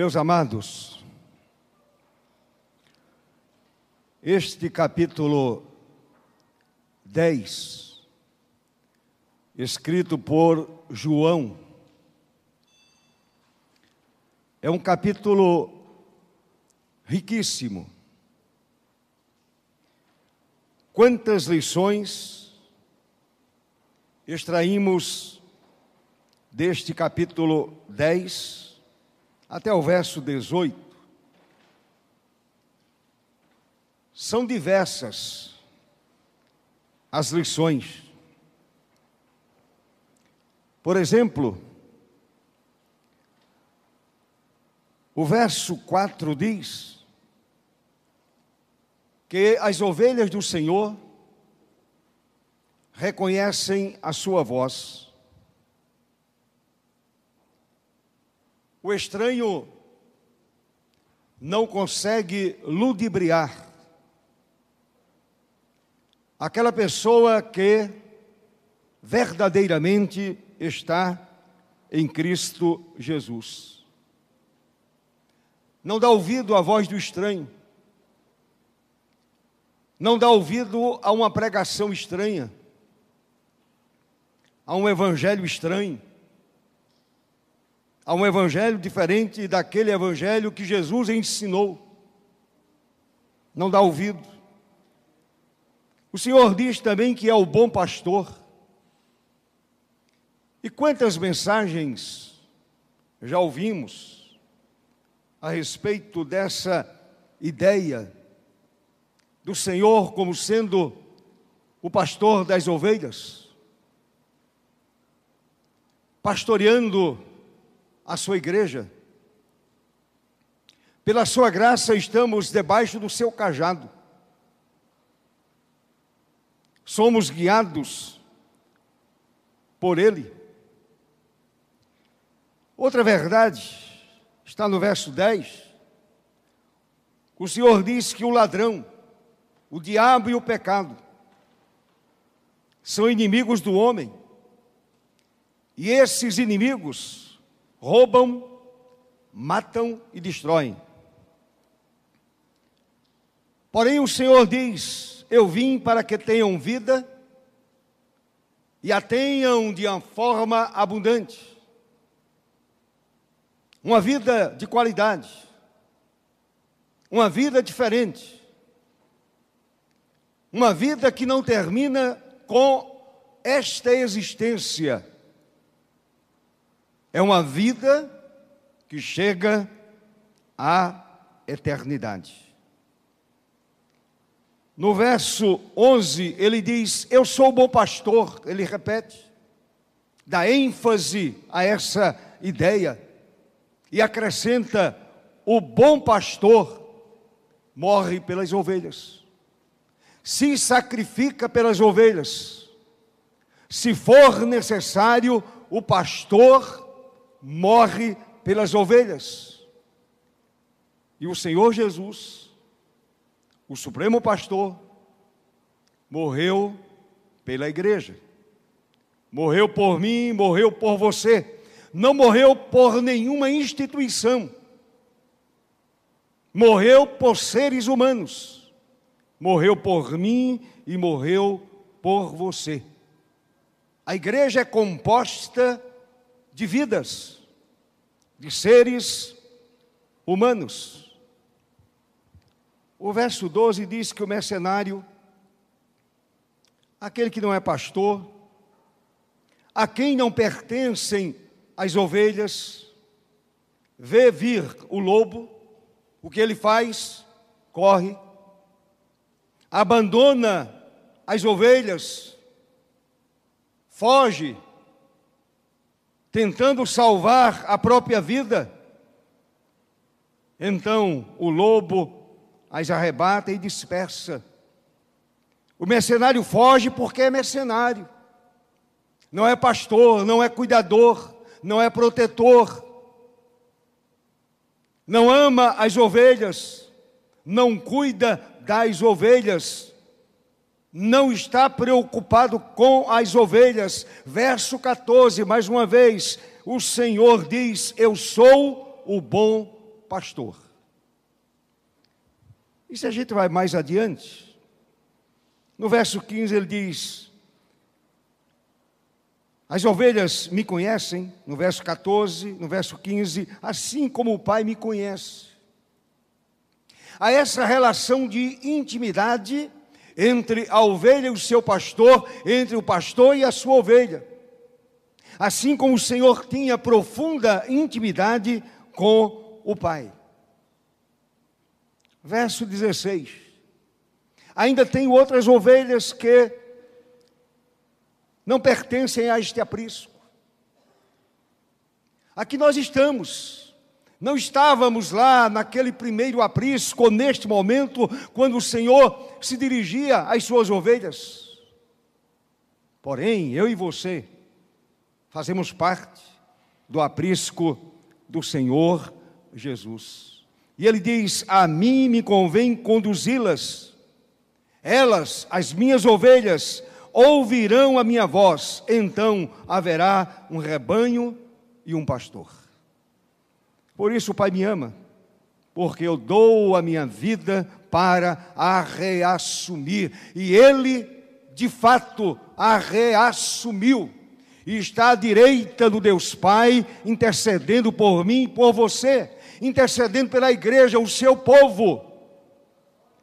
Meus amados, este capítulo 10, escrito por João, é um capítulo riquíssimo. Quantas lições extraímos deste capítulo 10 até o verso 18, são diversas as lições. Por exemplo, o verso 4 diz que as ovelhas do Senhor reconhecem a sua voz O estranho não consegue ludibriar aquela pessoa que verdadeiramente está em Cristo Jesus. Não dá ouvido à voz do estranho, não dá ouvido a uma pregação estranha, a um evangelho estranho a um evangelho diferente daquele evangelho que Jesus ensinou. Não dá ouvido. O Senhor diz também que é o bom pastor. E quantas mensagens já ouvimos a respeito dessa ideia do Senhor como sendo o pastor das ovelhas, pastoreando a sua igreja. Pela sua graça estamos debaixo do seu cajado. Somos guiados por ele. Outra verdade está no verso 10. O Senhor diz que o ladrão, o diabo e o pecado são inimigos do homem. E esses inimigos roubam, matam e destroem. Porém, o Senhor diz: Eu vim para que tenham vida e a tenham de uma forma abundante. Uma vida de qualidade, uma vida diferente, uma vida que não termina com esta existência é uma vida que chega à eternidade. No verso 11, ele diz: Eu sou o bom pastor. Ele repete, dá ênfase a essa ideia e acrescenta: O bom pastor morre pelas ovelhas, se sacrifica pelas ovelhas. Se for necessário, o pastor morre pelas ovelhas. E o Senhor Jesus, o Supremo Pastor, morreu pela igreja. Morreu por mim, morreu por você. Não morreu por nenhuma instituição. Morreu por seres humanos. Morreu por mim e morreu por você. A igreja é composta de vidas, de seres humanos. O verso 12 diz que o mercenário, aquele que não é pastor, a quem não pertencem as ovelhas, vê vir o lobo, o que ele faz? Corre, abandona as ovelhas, foge, tentando salvar a própria vida. Então o lobo as arrebata e dispersa. O mercenário foge porque é mercenário. Não é pastor, não é cuidador, não é protetor. Não ama as ovelhas, não cuida das ovelhas não está preocupado com as ovelhas. Verso 14, mais uma vez, o Senhor diz: Eu sou o bom pastor. E se a gente vai mais adiante, no verso 15 ele diz: As ovelhas me conhecem, no verso 14, no verso 15, assim como o Pai me conhece. Há essa relação de intimidade entre a ovelha e o seu pastor, entre o pastor e a sua ovelha. Assim como o Senhor tinha profunda intimidade com o Pai. Verso 16. Ainda tem outras ovelhas que não pertencem a este aprisco. Aqui nós estamos. Não estávamos lá naquele primeiro aprisco, neste momento, quando o Senhor se dirigia às suas ovelhas. Porém, eu e você fazemos parte do aprisco do Senhor Jesus. E ele diz: A mim me convém conduzi-las, elas, as minhas ovelhas, ouvirão a minha voz, então haverá um rebanho e um pastor. Por isso o Pai me ama, porque eu dou a minha vida para a reassumir, e Ele, de fato, a reassumiu e está à direita do Deus Pai, intercedendo por mim e por você, intercedendo pela igreja, o seu povo,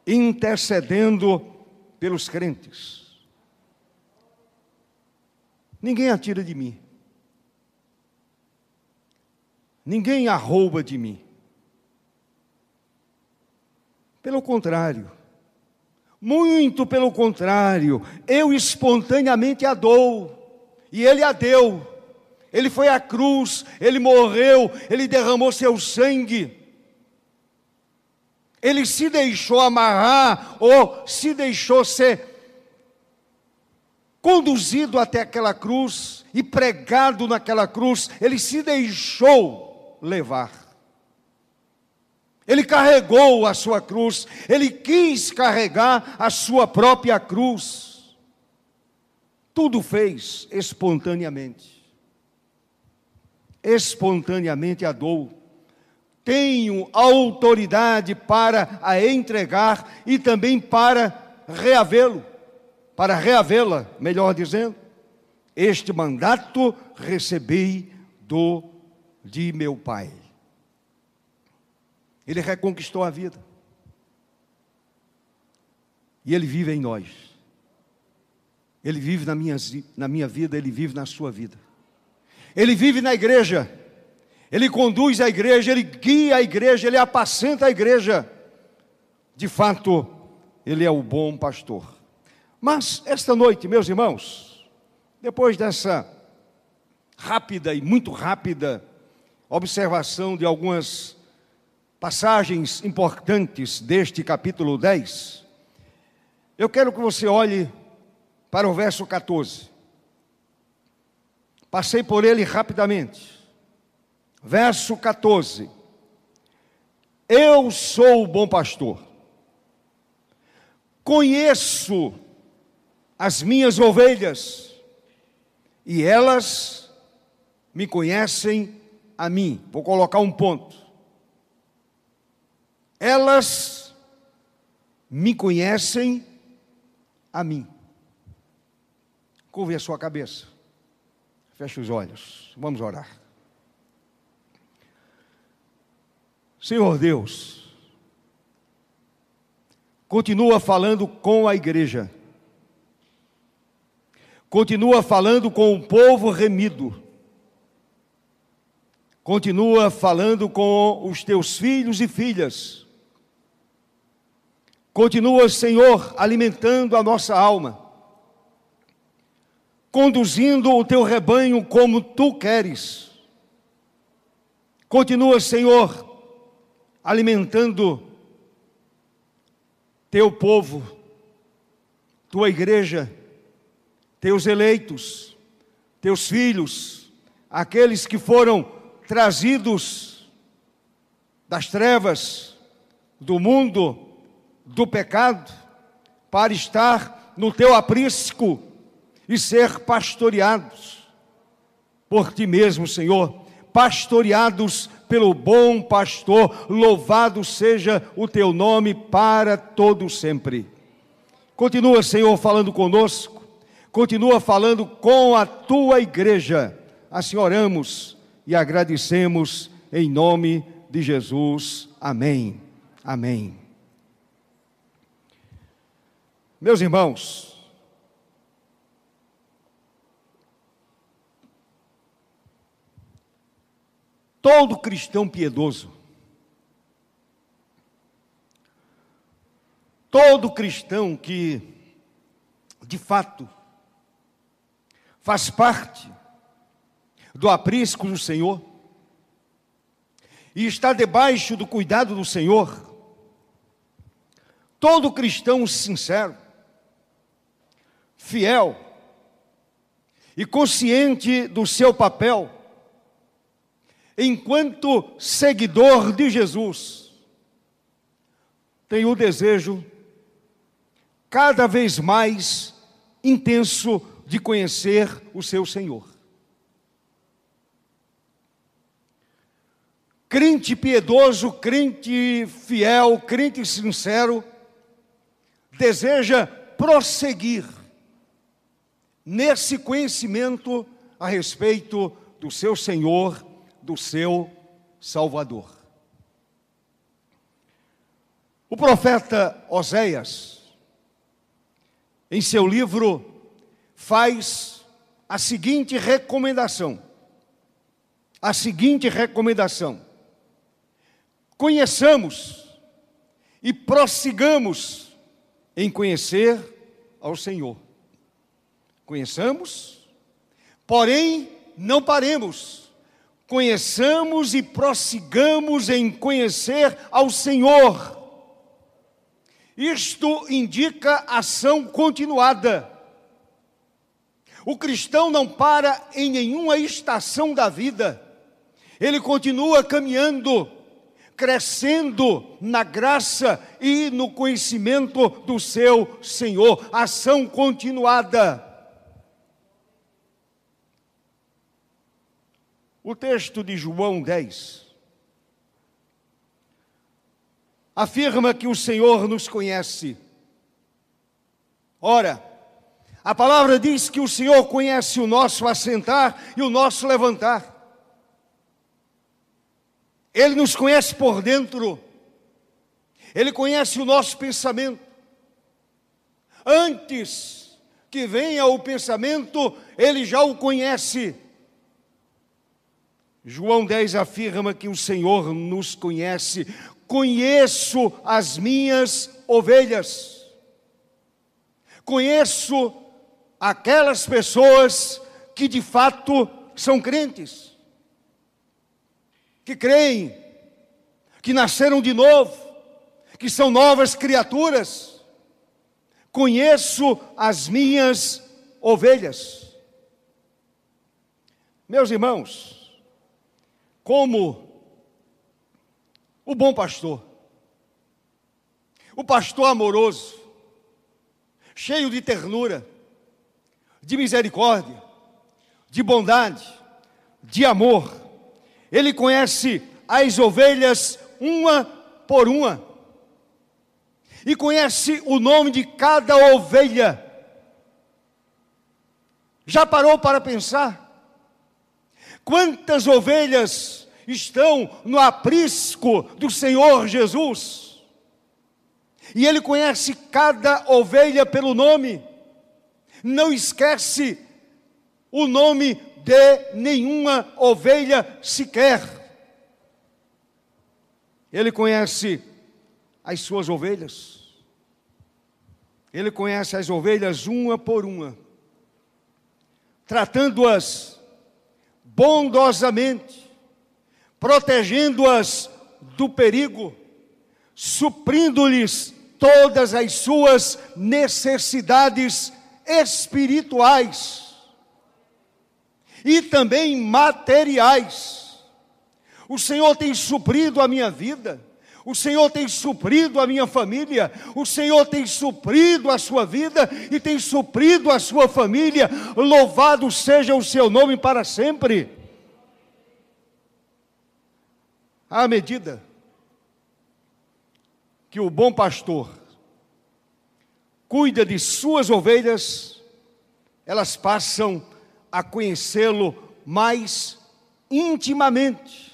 intercedendo pelos crentes. Ninguém atira de mim. Ninguém arrouba de mim. Pelo contrário, muito pelo contrário, eu espontaneamente a dou e ele a deu. Ele foi à cruz, ele morreu, ele derramou seu sangue. Ele se deixou amarrar ou se deixou ser conduzido até aquela cruz e pregado naquela cruz, ele se deixou levar. Ele carregou a sua cruz, ele quis carregar a sua própria cruz tudo fez espontaneamente. Espontaneamente a dou. Tenho autoridade para a entregar e também para reavê-lo, para reavê-la, melhor dizendo. Este mandato recebi do de meu Pai. Ele reconquistou a vida. E ele vive em nós. Ele vive na minha, na minha vida, ele vive na sua vida. Ele vive na igreja, ele conduz a igreja, ele guia a igreja, ele apacenta a igreja. De fato, ele é o bom pastor. Mas esta noite, meus irmãos, depois dessa rápida e muito rápida observação de algumas passagens importantes deste capítulo 10, eu quero que você olhe para o verso 14. Passei por ele rapidamente. Verso 14. Eu sou o bom pastor. Conheço as minhas ovelhas e elas me conhecem a mim. Vou colocar um ponto. Elas me conhecem a mim. Curve a sua cabeça. Feche os olhos. Vamos orar. Senhor Deus, continua falando com a igreja. Continua falando com o povo remido. Continua falando com os teus filhos e filhas. Continua, Senhor, alimentando a nossa alma conduzindo o teu rebanho como tu queres. Continua, Senhor, alimentando teu povo, tua igreja, teus eleitos, teus filhos, aqueles que foram trazidos das trevas, do mundo, do pecado, para estar no teu aprisco e ser pastoreados por ti mesmo, Senhor, pastoreados pelo bom pastor. Louvado seja o teu nome para todo sempre. Continua, Senhor, falando conosco. Continua falando com a tua igreja. Assim oramos e agradecemos em nome de Jesus. Amém. Amém. Meus irmãos, todo cristão piedoso, todo cristão que, de fato, faz parte do aprisco do Senhor e está debaixo do cuidado do Senhor, todo cristão sincero, fiel e consciente do seu papel enquanto seguidor de Jesus, tem o desejo cada vez mais intenso de conhecer o seu Senhor. Crente piedoso, crente fiel, crente sincero, deseja prosseguir nesse conhecimento a respeito do seu Senhor, do seu Salvador. O profeta Oséias, em seu livro, faz a seguinte recomendação: a seguinte recomendação. Conheçamos e prossigamos em conhecer ao Senhor. Conheçamos, porém não paremos. Conheçamos e prossigamos em conhecer ao Senhor. Isto indica ação continuada. O cristão não para em nenhuma estação da vida, ele continua caminhando, crescendo na graça e no conhecimento do seu Senhor, ação continuada. O texto de João 10 afirma que o Senhor nos conhece. Ora, a palavra diz que o Senhor conhece o nosso assentar e o nosso levantar. Ele nos conhece por dentro, Ele conhece o nosso pensamento. Antes que venha o pensamento, Ele já o conhece. João 10 afirma que o Senhor nos conhece, conheço as minhas ovelhas, conheço aquelas pessoas que de fato são crentes, que creem, que nasceram de novo, que são novas criaturas. Conheço as minhas ovelhas. Meus irmãos, como o bom pastor, o pastor amoroso, cheio de ternura, de misericórdia, de bondade, de amor. Ele conhece as ovelhas uma por uma e conhece o nome de cada ovelha. Já parou para pensar? Quantas ovelhas estão no aprisco do Senhor Jesus? E Ele conhece cada ovelha pelo nome, não esquece o nome de nenhuma ovelha sequer. Ele conhece as suas ovelhas, ele conhece as ovelhas uma por uma, tratando-as bondosamente, protegendo-as do perigo, suprindo-lhes todas as suas necessidades espirituais e também materiais. O Senhor tem suprido a minha vida. O Senhor tem suprido a minha família, o Senhor tem suprido a sua vida e tem suprido a sua família. Louvado seja o seu nome para sempre. À medida que o bom pastor cuida de suas ovelhas, elas passam a conhecê-lo mais intimamente.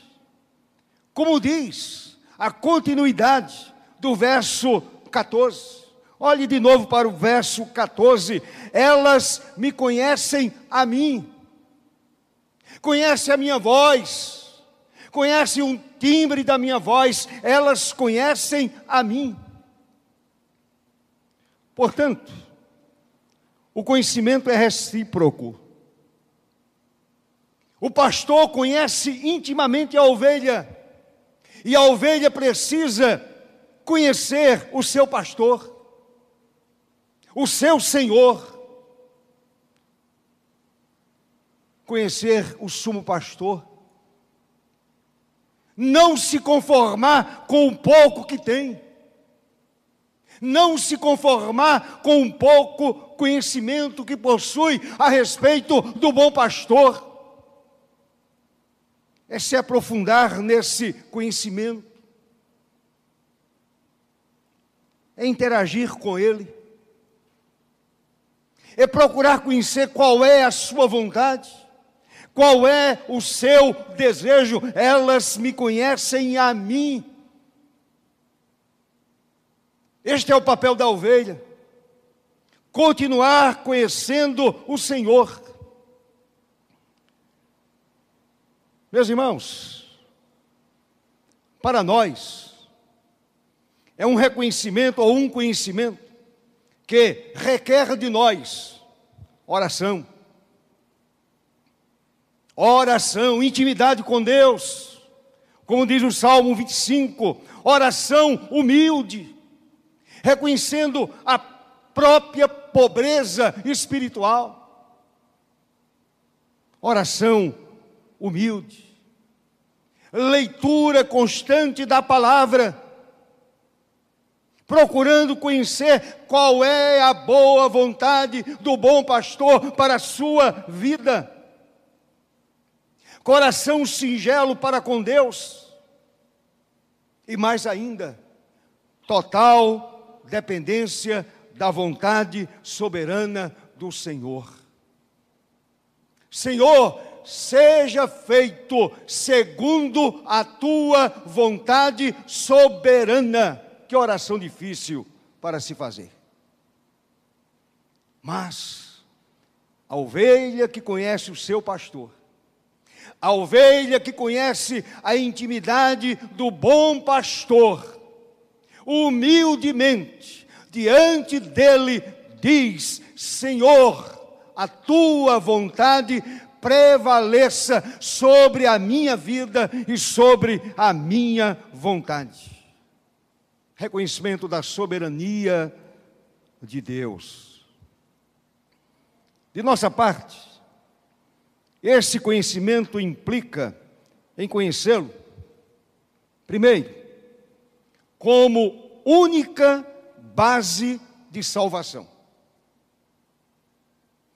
Como diz a continuidade do verso 14. Olhe de novo para o verso 14. Elas me conhecem a mim, conhecem a minha voz, conhecem o timbre da minha voz, elas conhecem a mim. Portanto, o conhecimento é recíproco. O pastor conhece intimamente a ovelha, e a ovelha precisa conhecer o seu pastor, o seu senhor, conhecer o sumo pastor, não se conformar com o pouco que tem, não se conformar com o pouco conhecimento que possui a respeito do bom pastor, é se aprofundar nesse conhecimento, é interagir com Ele, é procurar conhecer qual é a Sua vontade, qual é o seu desejo. Elas me conhecem a mim. Este é o papel da ovelha. Continuar conhecendo o Senhor. Meus irmãos, para nós, é um reconhecimento ou um conhecimento que requer de nós oração. Oração, intimidade com Deus. Como diz o Salmo 25, oração humilde, reconhecendo a própria pobreza espiritual. Oração humilde leitura constante da palavra, procurando conhecer qual é a boa vontade do bom pastor para a sua vida. Coração singelo para com Deus, e mais ainda, total dependência da vontade soberana do Senhor. Senhor, seja feito segundo a tua vontade soberana. Que oração difícil para se fazer. Mas a ovelha que conhece o seu pastor, a ovelha que conhece a intimidade do bom pastor, humildemente, diante dele, diz: Senhor, a tua vontade prevaleça sobre a minha vida e sobre a minha vontade. Reconhecimento da soberania de Deus. De nossa parte, esse conhecimento implica em conhecê-lo, primeiro, como única base de salvação.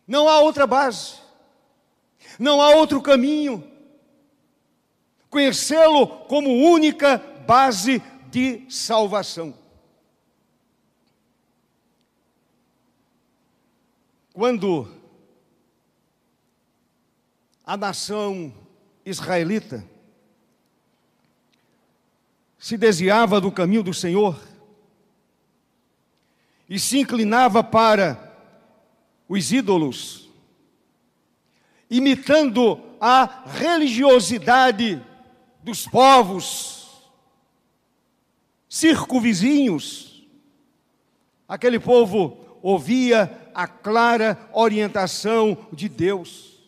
Não há outra base. Não há outro caminho. Conhecê-lo como única base de salvação. Quando a nação israelita se desviava do caminho do Senhor e se inclinava para os ídolos, imitando a religiosidade dos povos circunvizinhos. Aquele povo ouvia a clara orientação de Deus.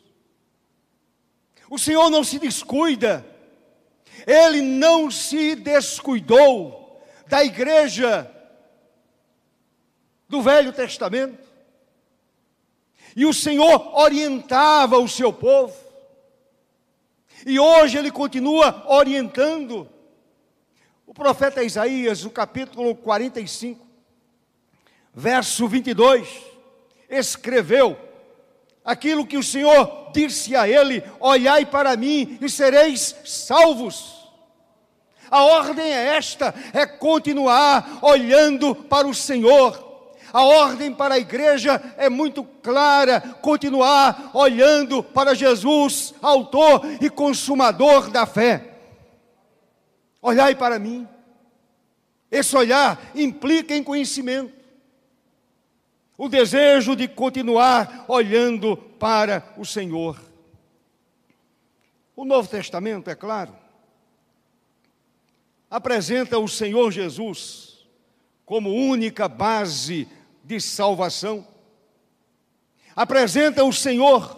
O Senhor não se descuida, Ele não se descuidou da igreja do Velho Testamento. E o Senhor orientava o seu povo. E hoje ele continua orientando. O profeta Isaías, no capítulo 45, verso 22, escreveu aquilo que o Senhor disse a ele: Olhai para mim e sereis salvos. A ordem é esta: é continuar olhando para o Senhor. A ordem para a igreja é muito clara: continuar olhando para Jesus, Autor e Consumador da fé. Olhai para mim. Esse olhar implica em conhecimento. O desejo de continuar olhando para o Senhor. O Novo Testamento, é claro, apresenta o Senhor Jesus como única base de salvação. Apresenta o Senhor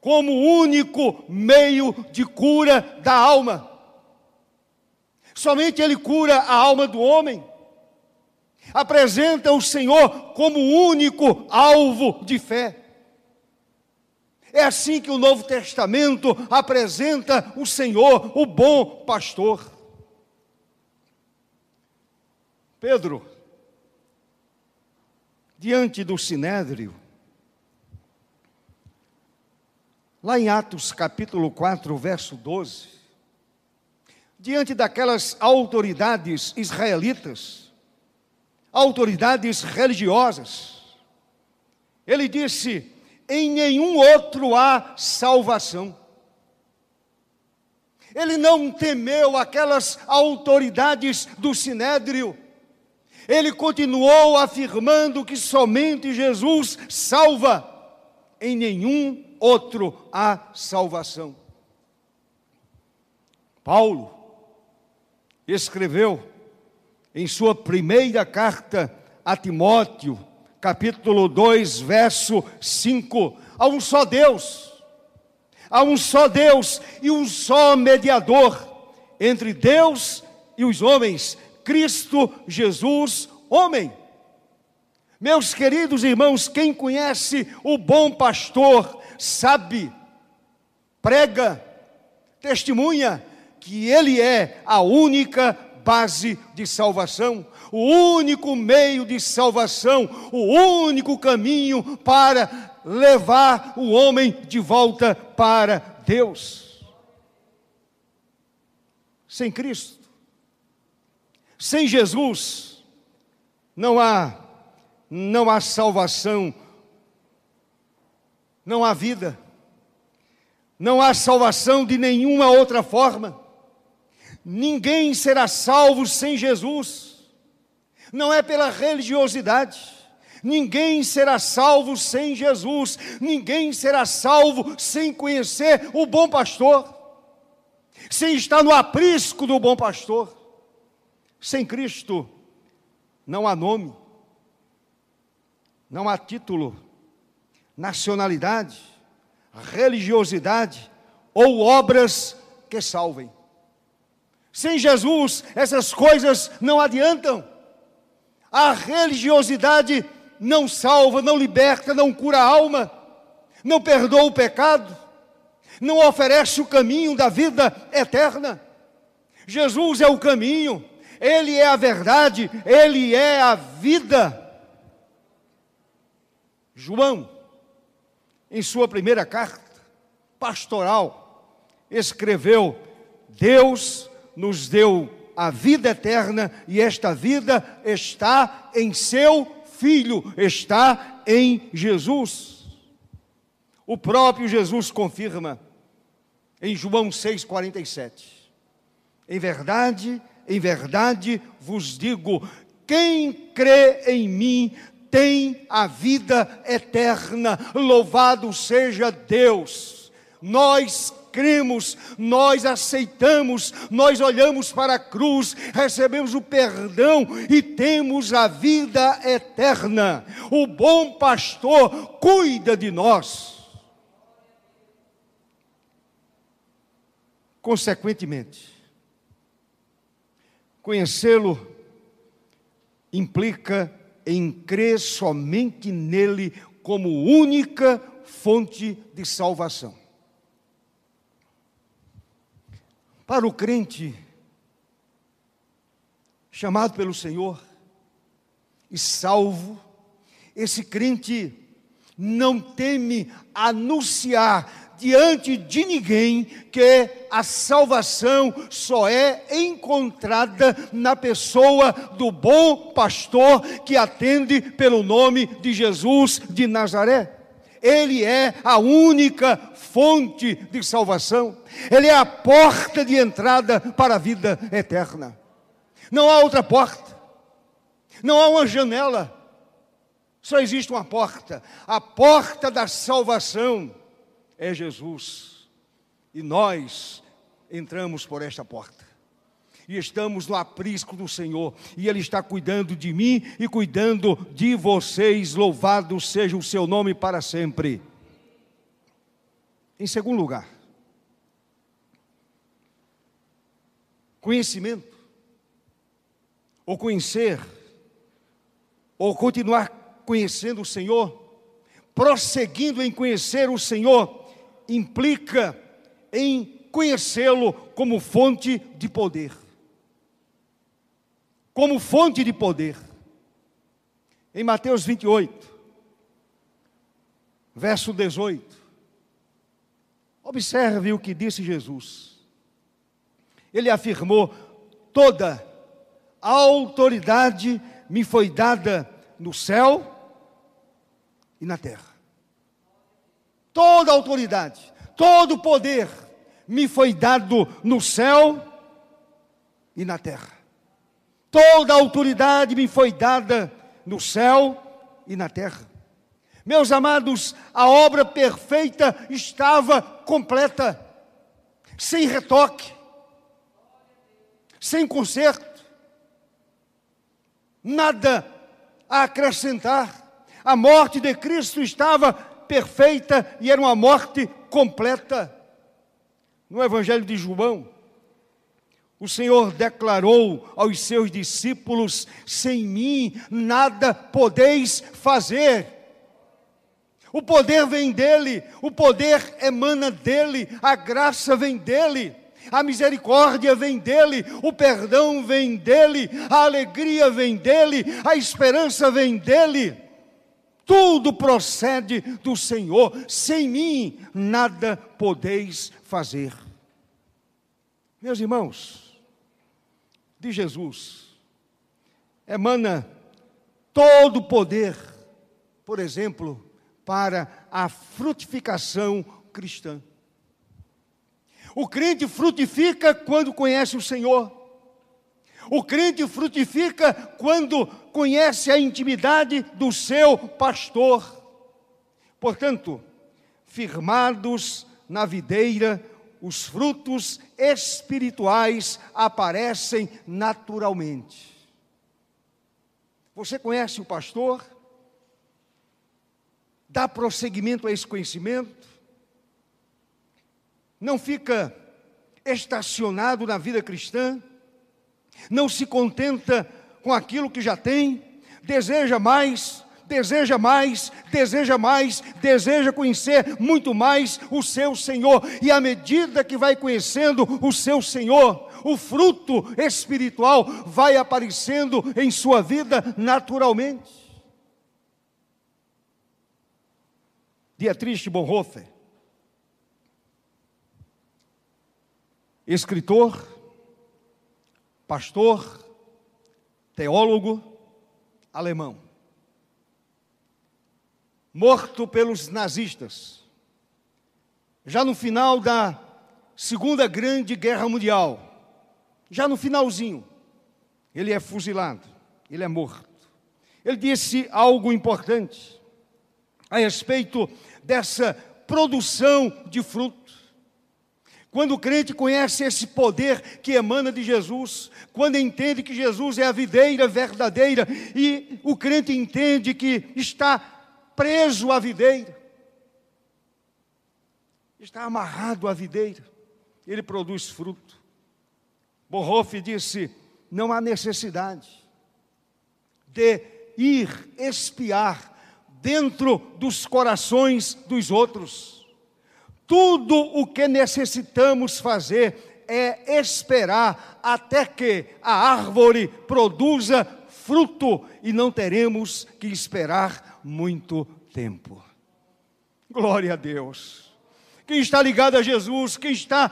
como único meio de cura da alma. Somente Ele cura a alma do homem. Apresenta o Senhor como único alvo de fé. É assim que o Novo Testamento apresenta o Senhor, o bom pastor. Pedro, diante do sinédrio, lá em Atos capítulo 4, verso 12, diante daquelas autoridades israelitas, autoridades religiosas, ele disse: em nenhum outro há salvação. Ele não temeu aquelas autoridades do sinédrio ele continuou afirmando que somente Jesus salva, em nenhum outro há salvação. Paulo escreveu em sua primeira carta a Timóteo, capítulo 2, verso 5, há um só Deus, há um só Deus e um só mediador entre Deus e os homens, Cristo Jesus, homem. Meus queridos irmãos, quem conhece o bom pastor sabe, prega, testemunha que ele é a única base de salvação, o único meio de salvação, o único caminho para levar o homem de volta para Deus. Sem Cristo, sem Jesus não há não há salvação, não há vida. Não há salvação de nenhuma outra forma. Ninguém será salvo sem Jesus. Não é pela religiosidade. Ninguém será salvo sem Jesus. Ninguém será salvo sem conhecer o bom pastor. Sem estar no aprisco do bom pastor. Sem Cristo não há nome, não há título, nacionalidade, religiosidade ou obras que salvem. Sem Jesus, essas coisas não adiantam. A religiosidade não salva, não liberta, não cura a alma, não perdoa o pecado, não oferece o caminho da vida eterna. Jesus é o caminho, ele é a verdade, Ele é a vida. João, em sua primeira carta pastoral, escreveu: Deus nos deu a vida eterna e esta vida está em seu Filho, está em Jesus. O próprio Jesus confirma em João 6,47. Em verdade, em verdade vos digo: quem crê em mim tem a vida eterna. Louvado seja Deus. Nós cremos, nós aceitamos, nós olhamos para a cruz, recebemos o perdão e temos a vida eterna. O bom pastor cuida de nós. Consequentemente, Conhecê-lo implica em crer somente nele como única fonte de salvação. Para o crente, chamado pelo Senhor e salvo, esse crente não teme anunciar diante de ninguém que a salvação só é encontrada na pessoa do bom pastor que atende pelo nome de Jesus de Nazaré. Ele é a única fonte de salvação, ele é a porta de entrada para a vida eterna. Não há outra porta, não há uma janela, só existe uma porta. A porta da salvação é Jesus. E nós entramos por esta porta. E estamos no aprisco do Senhor. E Ele está cuidando de mim e cuidando de vocês. Louvado seja o seu nome para sempre. Em segundo lugar, conhecimento, ou conhecer, ou continuar conhecendo o Senhor, prosseguindo em conhecer o Senhor, implica em conhecê-lo como fonte de poder. Como fonte de poder. Em Mateus 28, verso 18, observe o que disse Jesus. Ele afirmou: toda a autoridade me foi dada no céu e na terra toda autoridade, todo poder me foi dado no céu e na terra. Toda autoridade me foi dada no céu e na terra. Meus amados, a obra perfeita estava completa, sem retoque, sem conserto, nada a acrescentar. A morte de Cristo estava perfeita e era uma morte completa. No Evangelho de João, o Senhor declarou aos seus discípulos: sem mim nada podeis fazer. O poder vem dele, o poder emana dele, a graça vem dele, a misericórdia vem dele, o perdão vem dele, a alegria vem dele, a esperança vem dele tudo procede do Senhor, sem mim nada podeis fazer. Meus irmãos, de Jesus emana todo o poder, por exemplo, para a frutificação cristã. O crente frutifica quando conhece o Senhor. O crente frutifica quando conhece a intimidade do seu pastor. Portanto, firmados na videira, os frutos espirituais aparecem naturalmente. Você conhece o pastor? Dá prosseguimento a esse conhecimento? Não fica estacionado na vida cristã? Não se contenta com aquilo que já tem, deseja mais, deseja mais, deseja mais, deseja conhecer muito mais o seu Senhor, e à medida que vai conhecendo o seu Senhor, o fruto espiritual vai aparecendo em sua vida naturalmente. Dietrich Bonhoeffer, escritor, pastor, teólogo alemão, morto pelos nazistas, já no final da Segunda Grande Guerra Mundial, já no finalzinho, ele é fuzilado, ele é morto. Ele disse algo importante a respeito dessa produção de fruto. Quando o crente conhece esse poder que emana de Jesus, quando entende que Jesus é a videira verdadeira e o crente entende que está preso à videira, está amarrado à videira, ele produz fruto. Bonhoeffer disse: não há necessidade de ir espiar dentro dos corações dos outros tudo o que necessitamos fazer é esperar até que a árvore produza fruto e não teremos que esperar muito tempo. Glória a Deus. quem está ligado a Jesus, quem está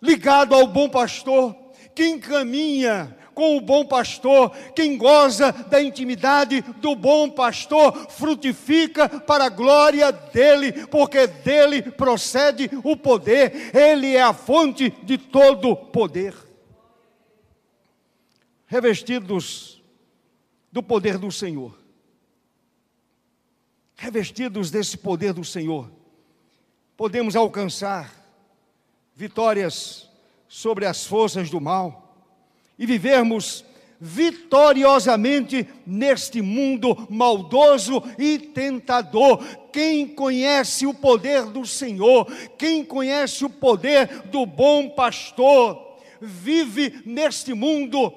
ligado ao bom pastor, quem caminha com o bom pastor, quem goza da intimidade do bom pastor, frutifica para a glória dele, porque dele procede o poder, ele é a fonte de todo poder. Revestidos do poder do Senhor, revestidos desse poder do Senhor, podemos alcançar vitórias sobre as forças do mal e vivermos vitoriosamente neste mundo maldoso e tentador. Quem conhece o poder do Senhor, quem conhece o poder do bom pastor, vive neste mundo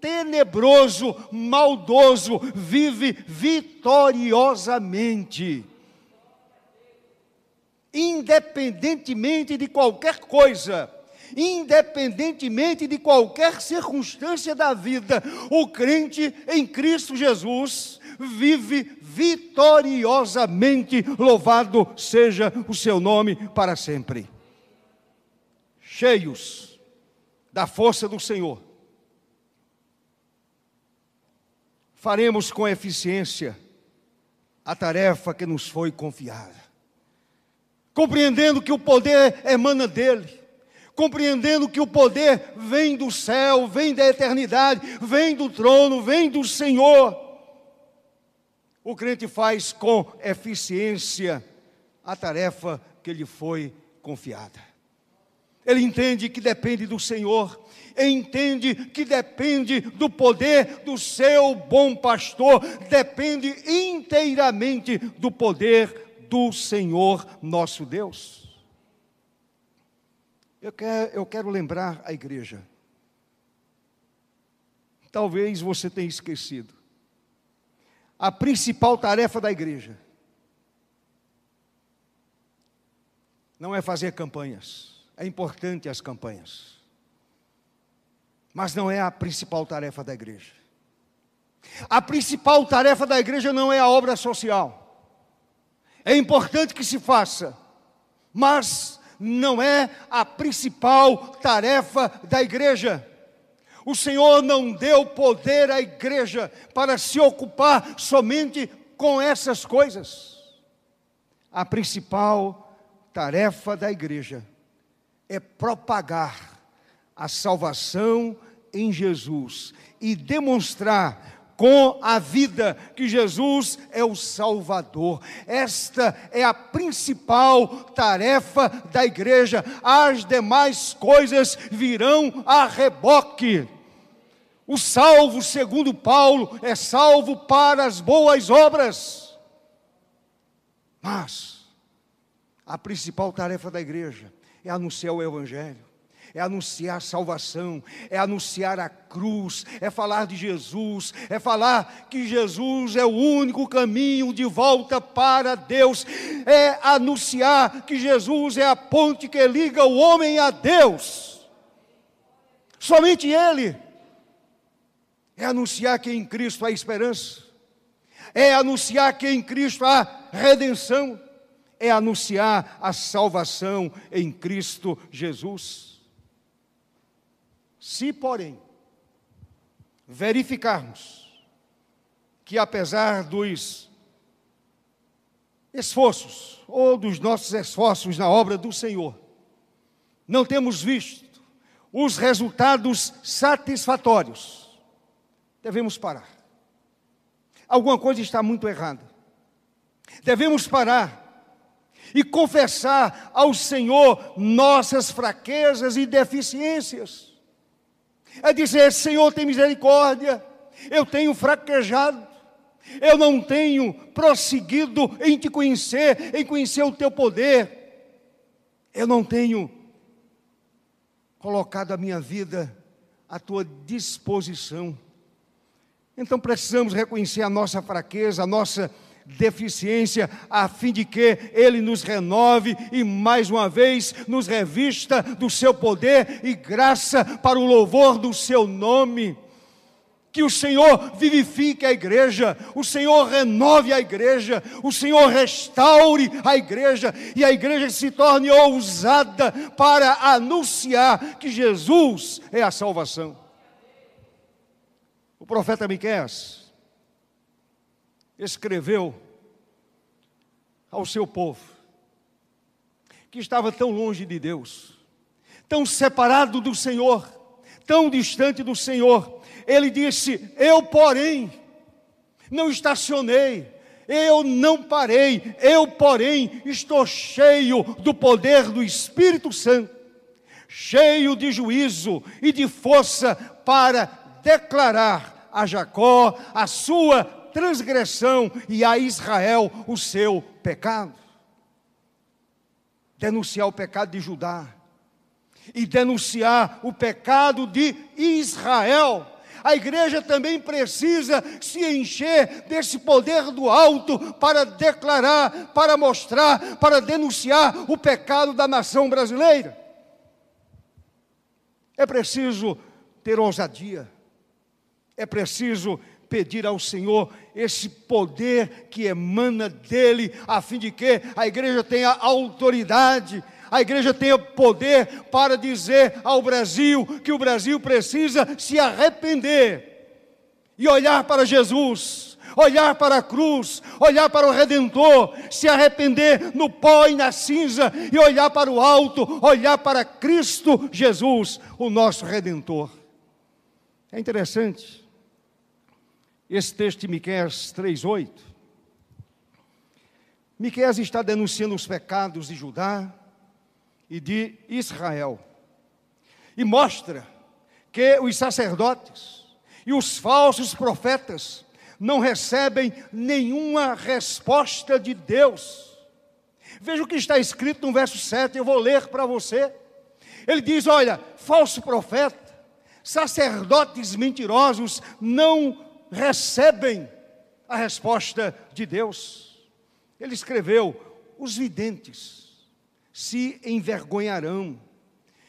tenebroso, maldoso, vive vitoriosamente. Independentemente de qualquer coisa, independentemente de qualquer circunstância da vida, o crente em Cristo Jesus vive vitoriosamente. Louvado seja o seu nome para sempre. Cheios da força do Senhor, faremos com eficiência a tarefa que nos foi confiada, compreendendo que o poder emana dele compreendendo que o poder vem do céu, vem da eternidade, vem do trono, vem do Senhor. O crente faz com eficiência a tarefa que lhe foi confiada. Ele entende que depende do Senhor, entende que depende do poder do seu bom pastor, depende inteiramente do poder do Senhor nosso Deus. Eu quero, eu quero lembrar a igreja. Talvez você tenha esquecido. A principal tarefa da igreja não é fazer campanhas. É importante as campanhas. Mas não é a principal tarefa da igreja. A principal tarefa da igreja não é a obra social. É importante que se faça, mas não é a principal tarefa da igreja. O Senhor não deu poder à igreja para se ocupar somente com essas coisas. A principal tarefa da igreja é propagar a salvação em Jesus e demonstrar com a vida, que Jesus é o Salvador. Esta é a principal tarefa da igreja. As demais coisas virão a reboque. O salvo, segundo Paulo, é salvo para as boas obras. Mas a principal tarefa da igreja é anunciar o Evangelho é anunciar salvação, é anunciar a cruz, é falar de Jesus, é falar que Jesus é o único caminho de volta para Deus, é anunciar que Jesus é a ponte que liga o homem a Deus. Somente Ele. É anunciar que em Cristo há esperança, é anunciar que em Cristo há redenção, é anunciar a salvação em Cristo Jesus. Se, porém, verificarmos que apesar dos esforços ou dos nossos esforços na obra do Senhor, não temos visto os resultados satisfatórios, devemos parar. Alguma coisa está muito errada. Devemos parar e confessar ao Senhor nossas fraquezas e deficiências é dizer: Senhor, tem misericórdia, eu tenho fraquejado, eu não tenho prosseguido em te conhecer, em conhecer o teu poder, eu não tenho colocado a minha vida à tua disposição. Então precisamos reconhecer a nossa fraqueza, a nossa deficiência, a fim de que Ele nos renove e mais uma vez nos revista do seu poder e graça para o louvor do seu nome. que o Senhor vivifique a igreja, o Senhor renove a igreja, o Senhor restaure a igreja e a igreja se torne ousada para anunciar que Jesus é a salvação. O profeta Miqueias escreveu ao seu povo que estava tão longe de Deus, tão separado do Senhor, tão distante do Senhor, ele disse: Eu, porém, não estacionei, eu não parei, eu, porém, estou cheio do poder do Espírito Santo, cheio de juízo e de força para declarar a Jacó a sua transgressão e a Israel o seu pecado. Denunciar o pecado de Judá e denunciar o pecado de Israel a igreja também precisa se encher desse poder do alto para declarar, para mostrar, para denunciar o pecado da nação brasileira. É preciso ter ousadia, é preciso pedir ao Senhor esse poder que emana dele, a fim de que a igreja tenha autoridade a igreja tenha poder para dizer ao Brasil que o Brasil precisa se arrepender e olhar para Jesus, olhar para a cruz, olhar para o Redentor, se arrepender no pó e na cinza e olhar para o alto, olhar para Cristo Jesus, o nosso Redentor. É interessante esse texto de Miqueias 3:8. Miqueias está denunciando os pecados de Judá, e de Israel. E mostra que os sacerdotes e os falsos profetas não recebem nenhuma resposta de Deus. Veja o que está escrito no verso 7, eu vou ler para você. Ele diz: Olha, falso profeta, sacerdotes mentirosos não recebem a resposta de Deus. Ele escreveu: os videntes, se envergonharão,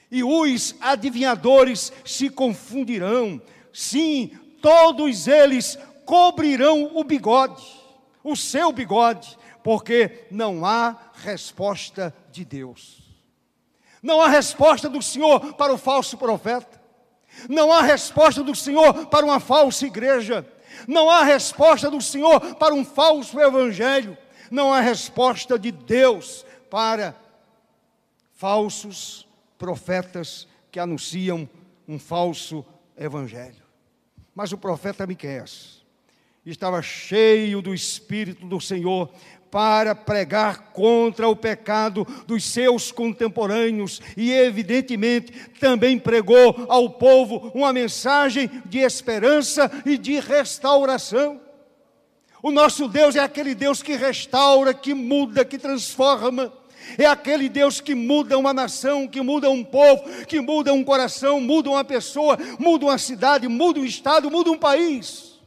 e os adivinhadores se confundirão. Sim, todos eles cobrirão o bigode, o seu bigode, porque não há resposta de Deus. Não há resposta do Senhor para o falso profeta. Não há resposta do Senhor para uma falsa igreja. Não há resposta do Senhor para um falso evangelho. Não há resposta de Deus para falsos profetas que anunciam um falso evangelho. Mas o profeta Miqueias estava cheio do espírito do Senhor para pregar contra o pecado dos seus contemporâneos e, evidentemente, também pregou ao povo uma mensagem de esperança e de restauração. O nosso Deus é aquele Deus que restaura, que muda, que transforma. É aquele Deus que muda uma nação, que muda um povo, que muda um coração, muda uma pessoa, muda uma cidade, muda um estado, muda um país.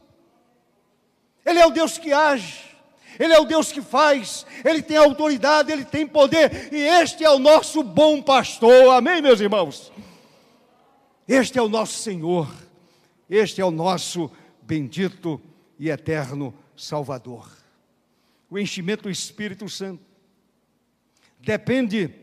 Ele é o Deus que age. Ele é o Deus que faz, Ele tem autoridade, Ele tem poder, e este é o nosso bom pastor, amém, meus irmãos? Este é o nosso Senhor, este é o nosso bendito e eterno Salvador. O enchimento do Espírito Santo depende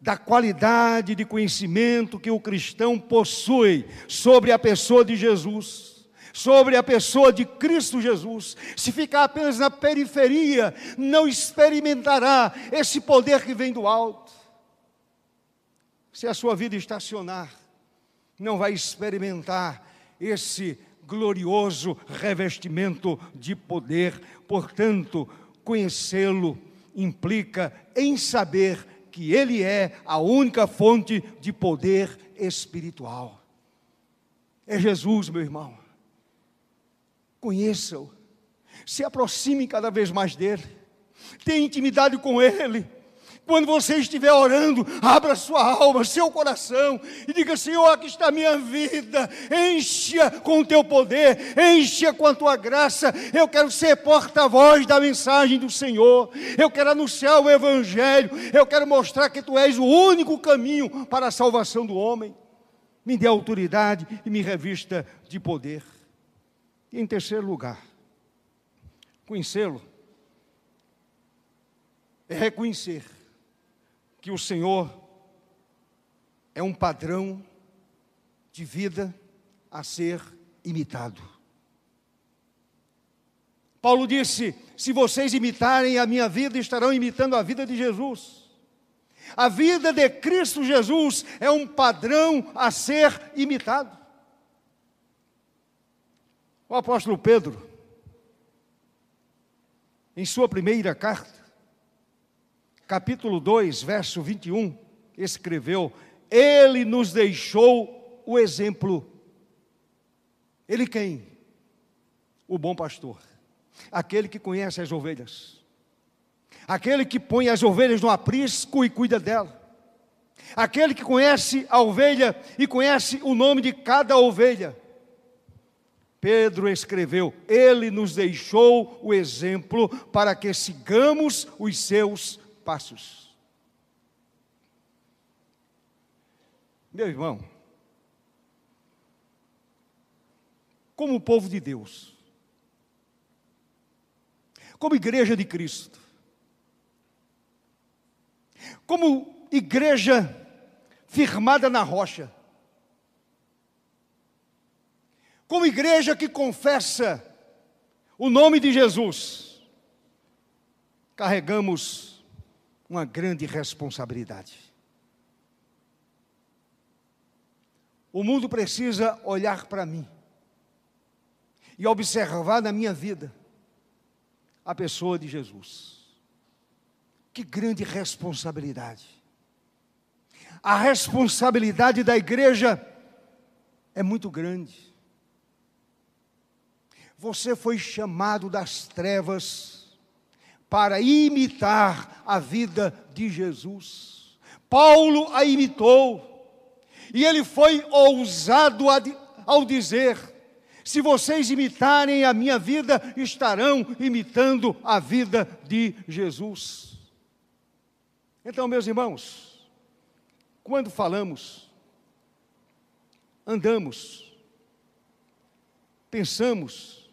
da qualidade de conhecimento que o cristão possui sobre a pessoa de Jesus, sobre a pessoa de Cristo Jesus. Se ficar apenas na periferia, não experimentará esse poder que vem do alto. Se a sua vida estacionar, não vai experimentar esse glorioso revestimento de poder. Portanto, conhecê-lo implica em saber que Ele é a única fonte de poder espiritual. É Jesus, meu irmão. Conheça-o, se aproxime cada vez mais dele, tenha intimidade com Ele quando você estiver orando, abra sua alma, seu coração e diga: Senhor, aqui está a minha vida, encha com o teu poder, encha com a tua graça. Eu quero ser porta-voz da mensagem do Senhor, eu quero anunciar o Evangelho, eu quero mostrar que tu és o único caminho para a salvação do homem. Me dê autoridade e me revista de poder. E em terceiro lugar, conhecê-lo é reconhecer que o Senhor é um padrão de vida a ser imitado. Paulo disse: se vocês imitarem a minha vida, estarão imitando a vida de Jesus. A vida de Cristo Jesus é um padrão a ser imitado. O apóstolo Pedro, em sua primeira carta, capítulo 2, verso 21, escreveu: Ele nos deixou o exemplo. Ele quem? O bom pastor, aquele que conhece as ovelhas, aquele que põe as ovelhas no aprisco e cuida dela, aquele que conhece a ovelha e conhece o nome de cada ovelha. Pedro escreveu: Ele nos deixou o exemplo para que sigamos os seus passos. Meu irmão, como povo de Deus, como igreja de Cristo, como igreja firmada na rocha, como igreja que confessa o nome de Jesus, carregamos uma grande responsabilidade. O mundo precisa olhar para mim e observar na minha vida a pessoa de Jesus. Que grande responsabilidade. A responsabilidade da igreja é muito grande. Você foi chamado das trevas para imitar a vida de Jesus. Paulo a imitou, e ele foi ousado ao dizer: se vocês imitarem a minha vida, estarão imitando a vida de Jesus. Então, meus irmãos, quando falamos, andamos, pensamos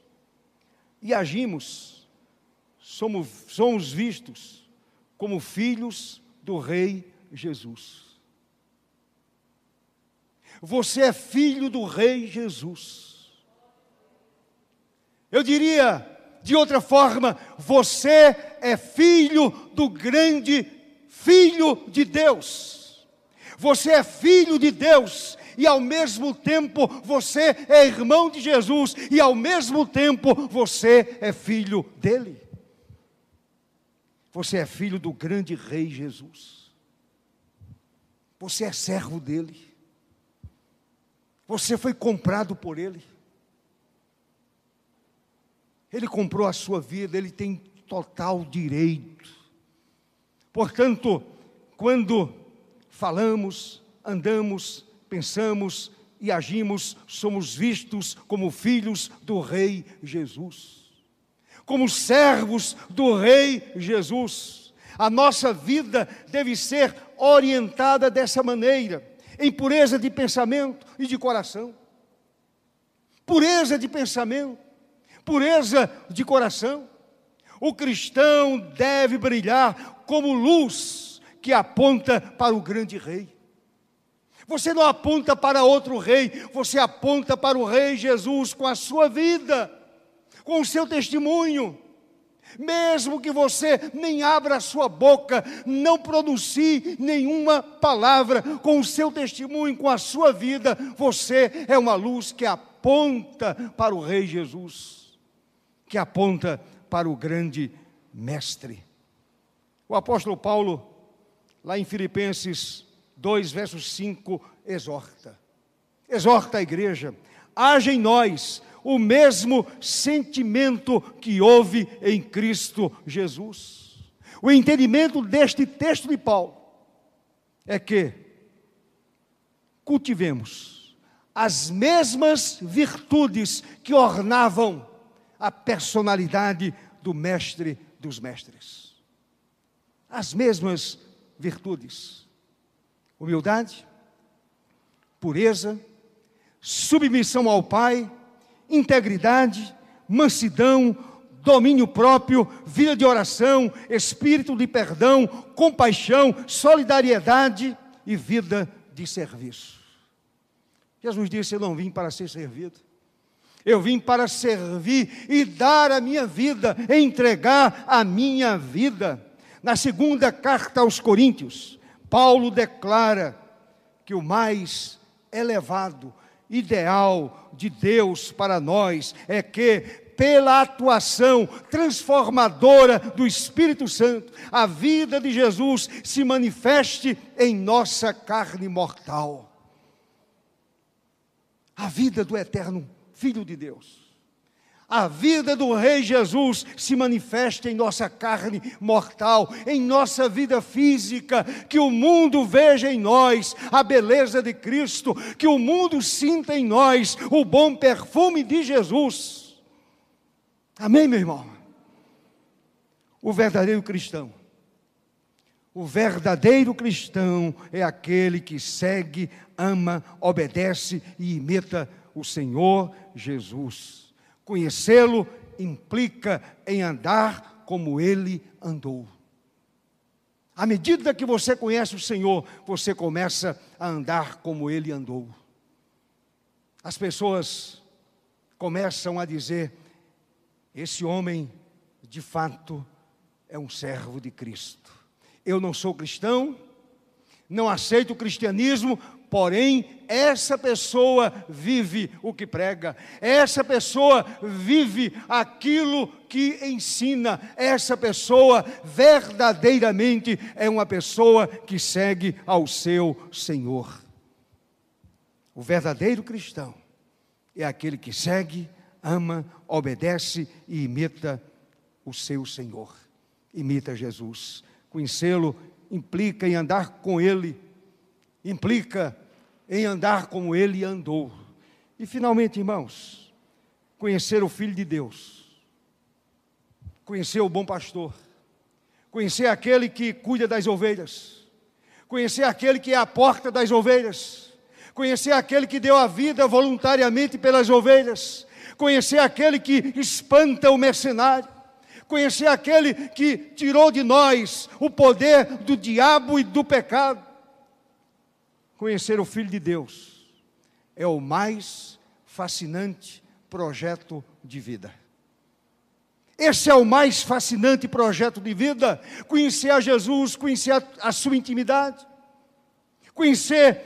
e agimos, somos, somos vistos como filhos do Rei Jesus. Você é filho do Rei Jesus. Eu diria de outra forma, você é filho do grande Filho de Deus. Você é filho de Deus e ao mesmo tempo você é irmão de Jesus e ao mesmo tempo você é filho dele. Você é filho do grande rei Jesus. Você é servo dele. Você foi comprado por ele. Ele comprou a sua vida, ele tem total direito. Portanto, quando falamos, andamos, pensamos e agimos, somos vistos como filhos do Rei Jesus como servos do Rei Jesus. A nossa vida deve ser orientada dessa maneira, em pureza de pensamento e de coração. Pureza de pensamento, pureza de coração. O cristão deve brilhar como luz que aponta para o grande rei. Você não aponta para outro rei, você aponta para o rei Jesus com a sua vida com o seu testemunho. Mesmo que você nem abra a sua boca, não pronuncie nenhuma palavra, com o seu testemunho, com a sua vida, você é uma luz que aponta para o Rei Jesus, que aponta para o grande Mestre. O apóstolo Paulo, lá em Filipenses 2, verso 5, exorta. Exorta a igreja, haja em nós o mesmo sentimento que houve em Cristo Jesus. O entendimento deste texto de Paulo é que cultivemos as mesmas virtudes que ornavam a personalidade do Mestre dos Mestres. As mesmas virtudes: humildade, pureza, submissão ao Pai integridade, mansidão, domínio próprio, vida de oração, espírito de perdão, compaixão, solidariedade e vida de serviço. Jesus disse: Eu não vim para ser servido. Eu vim para servir e dar a minha vida, entregar a minha vida. Na segunda carta aos Coríntios, Paulo declara que o mais elevado, ideal de Deus para nós é que, pela atuação transformadora do Espírito Santo, a vida de Jesus se manifeste em nossa carne mortal. A vida do eterno Filho de Deus a vida do Rei Jesus se manifesta em nossa carne mortal, em nossa vida física, que o mundo veja em nós a beleza de Cristo, que o mundo sinta em nós o bom perfume de Jesus. Amém, meu irmão? O verdadeiro cristão. O verdadeiro cristão é aquele que segue, ama, obedece e imita o Senhor Jesus. Conhecê-lo implica em andar como ele andou. À medida que você conhece o Senhor, você começa a andar como ele andou. As pessoas começam a dizer: esse homem, de fato, é um servo de Cristo. Eu não sou cristão, não aceito o cristianismo Porém, essa pessoa vive o que prega, essa pessoa vive aquilo que ensina, essa pessoa verdadeiramente é uma pessoa que segue ao seu Senhor. O verdadeiro cristão é aquele que segue, ama, obedece e imita o seu Senhor, imita Jesus. Conhecê-lo implica em andar com Ele, implica em andar como ele andou. E finalmente, irmãos, conhecer o Filho de Deus, conhecer o bom pastor, conhecer aquele que cuida das ovelhas, conhecer aquele que é a porta das ovelhas, conhecer aquele que deu a vida voluntariamente pelas ovelhas, conhecer aquele que espanta o mercenário, conhecer aquele que tirou de nós o poder do diabo e do pecado Conhecer o Filho de Deus é o mais fascinante projeto de vida. Esse é o mais fascinante projeto de vida. Conhecer a Jesus, conhecer a, a sua intimidade, conhecer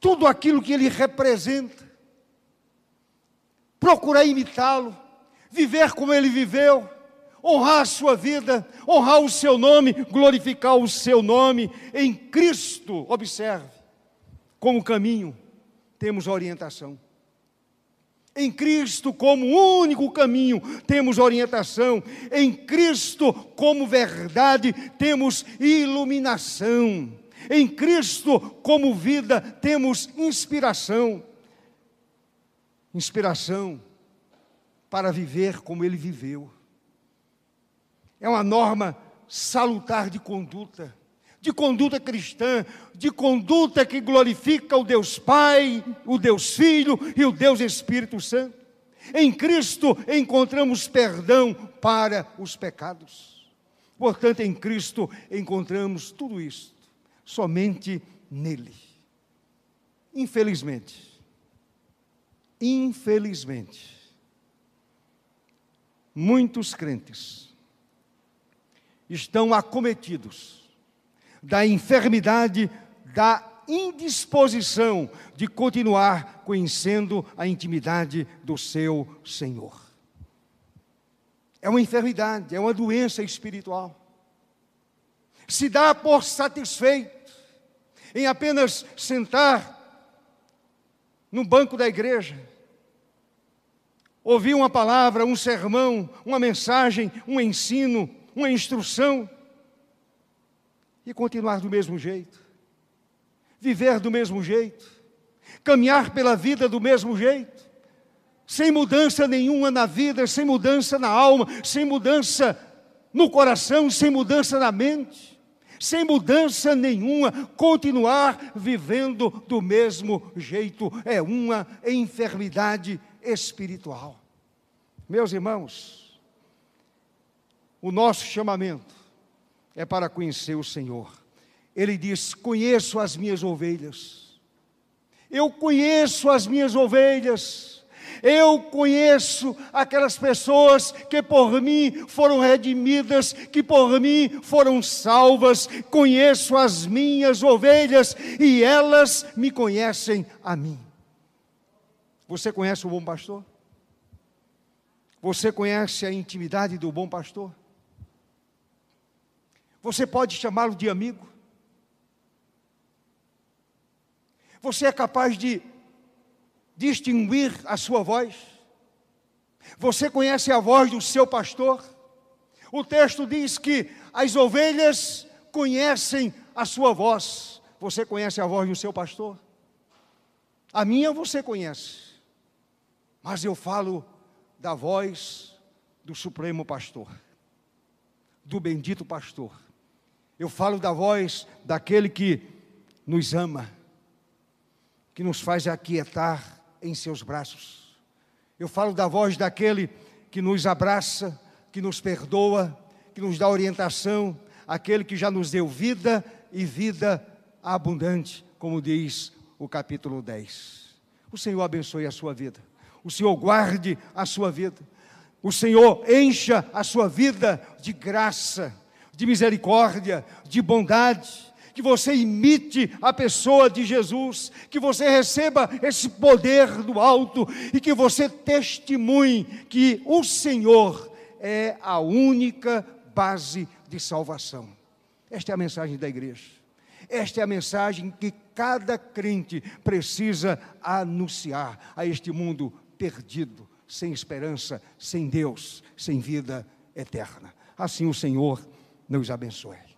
tudo aquilo que ele representa, procurar imitá-lo, viver como ele viveu honrar a sua vida, honrar o seu nome, glorificar o seu nome em Cristo. Observe, como caminho, temos orientação. Em Cristo, como único caminho, temos orientação. Em Cristo, como verdade, temos iluminação. Em Cristo, como vida, temos inspiração. Inspiração para viver como Ele viveu é uma norma salutar de conduta, de conduta cristã, de conduta que glorifica o Deus Pai, o Deus Filho e o Deus Espírito Santo. Em Cristo encontramos perdão para os pecados. Portanto, em Cristo encontramos tudo isso, somente nele. Infelizmente, infelizmente, muitos crentes estão acometidos da enfermidade da indisposição de continuar conhecendo a intimidade do seu Senhor. É uma enfermidade, é uma doença espiritual. Se dá por satisfeito em apenas sentar no banco da igreja, ouvir uma palavra, um sermão, uma mensagem, um ensino, uma instrução e continuar do mesmo jeito, viver do mesmo jeito, caminhar pela vida do mesmo jeito, sem mudança nenhuma na vida, sem mudança na alma, sem mudança no coração, sem mudança na mente, sem mudança nenhuma, continuar vivendo do mesmo jeito, é uma enfermidade espiritual. Meus irmãos, o nosso chamamento é para conhecer o Senhor. Ele diz: Conheço as minhas ovelhas. Eu conheço as minhas ovelhas. Eu conheço aquelas pessoas que por mim foram redimidas, que por mim foram salvas. Conheço as minhas ovelhas e elas me conhecem a mim. Você conhece o bom pastor? Você conhece a intimidade do bom pastor? Você pode chamá-lo de amigo? Você é capaz de distinguir a sua voz? Você conhece a voz do seu pastor? O texto diz que as ovelhas conhecem a sua voz. Você conhece a voz do seu pastor? A minha você conhece. Mas eu falo da voz do Supremo Pastor, do bendito pastor. Eu falo da voz daquele que nos ama, que nos faz aquietar em seus braços. Eu falo da voz daquele que nos abraça, que nos perdoa, que nos dá orientação, aquele que já nos deu vida e vida abundante, como diz o capítulo 10. O Senhor abençoe a sua vida. O Senhor guarde a sua vida. O Senhor encha a sua vida de graça de misericórdia, de bondade, que você imite a pessoa de Jesus, que você receba esse poder do alto e que você testemunhe que o Senhor é a única base de salvação. Esta é a mensagem da igreja. Esta é a mensagem que cada crente precisa anunciar a este mundo perdido, sem esperança, sem Deus, sem vida eterna. Assim o Senhor nos abençoe.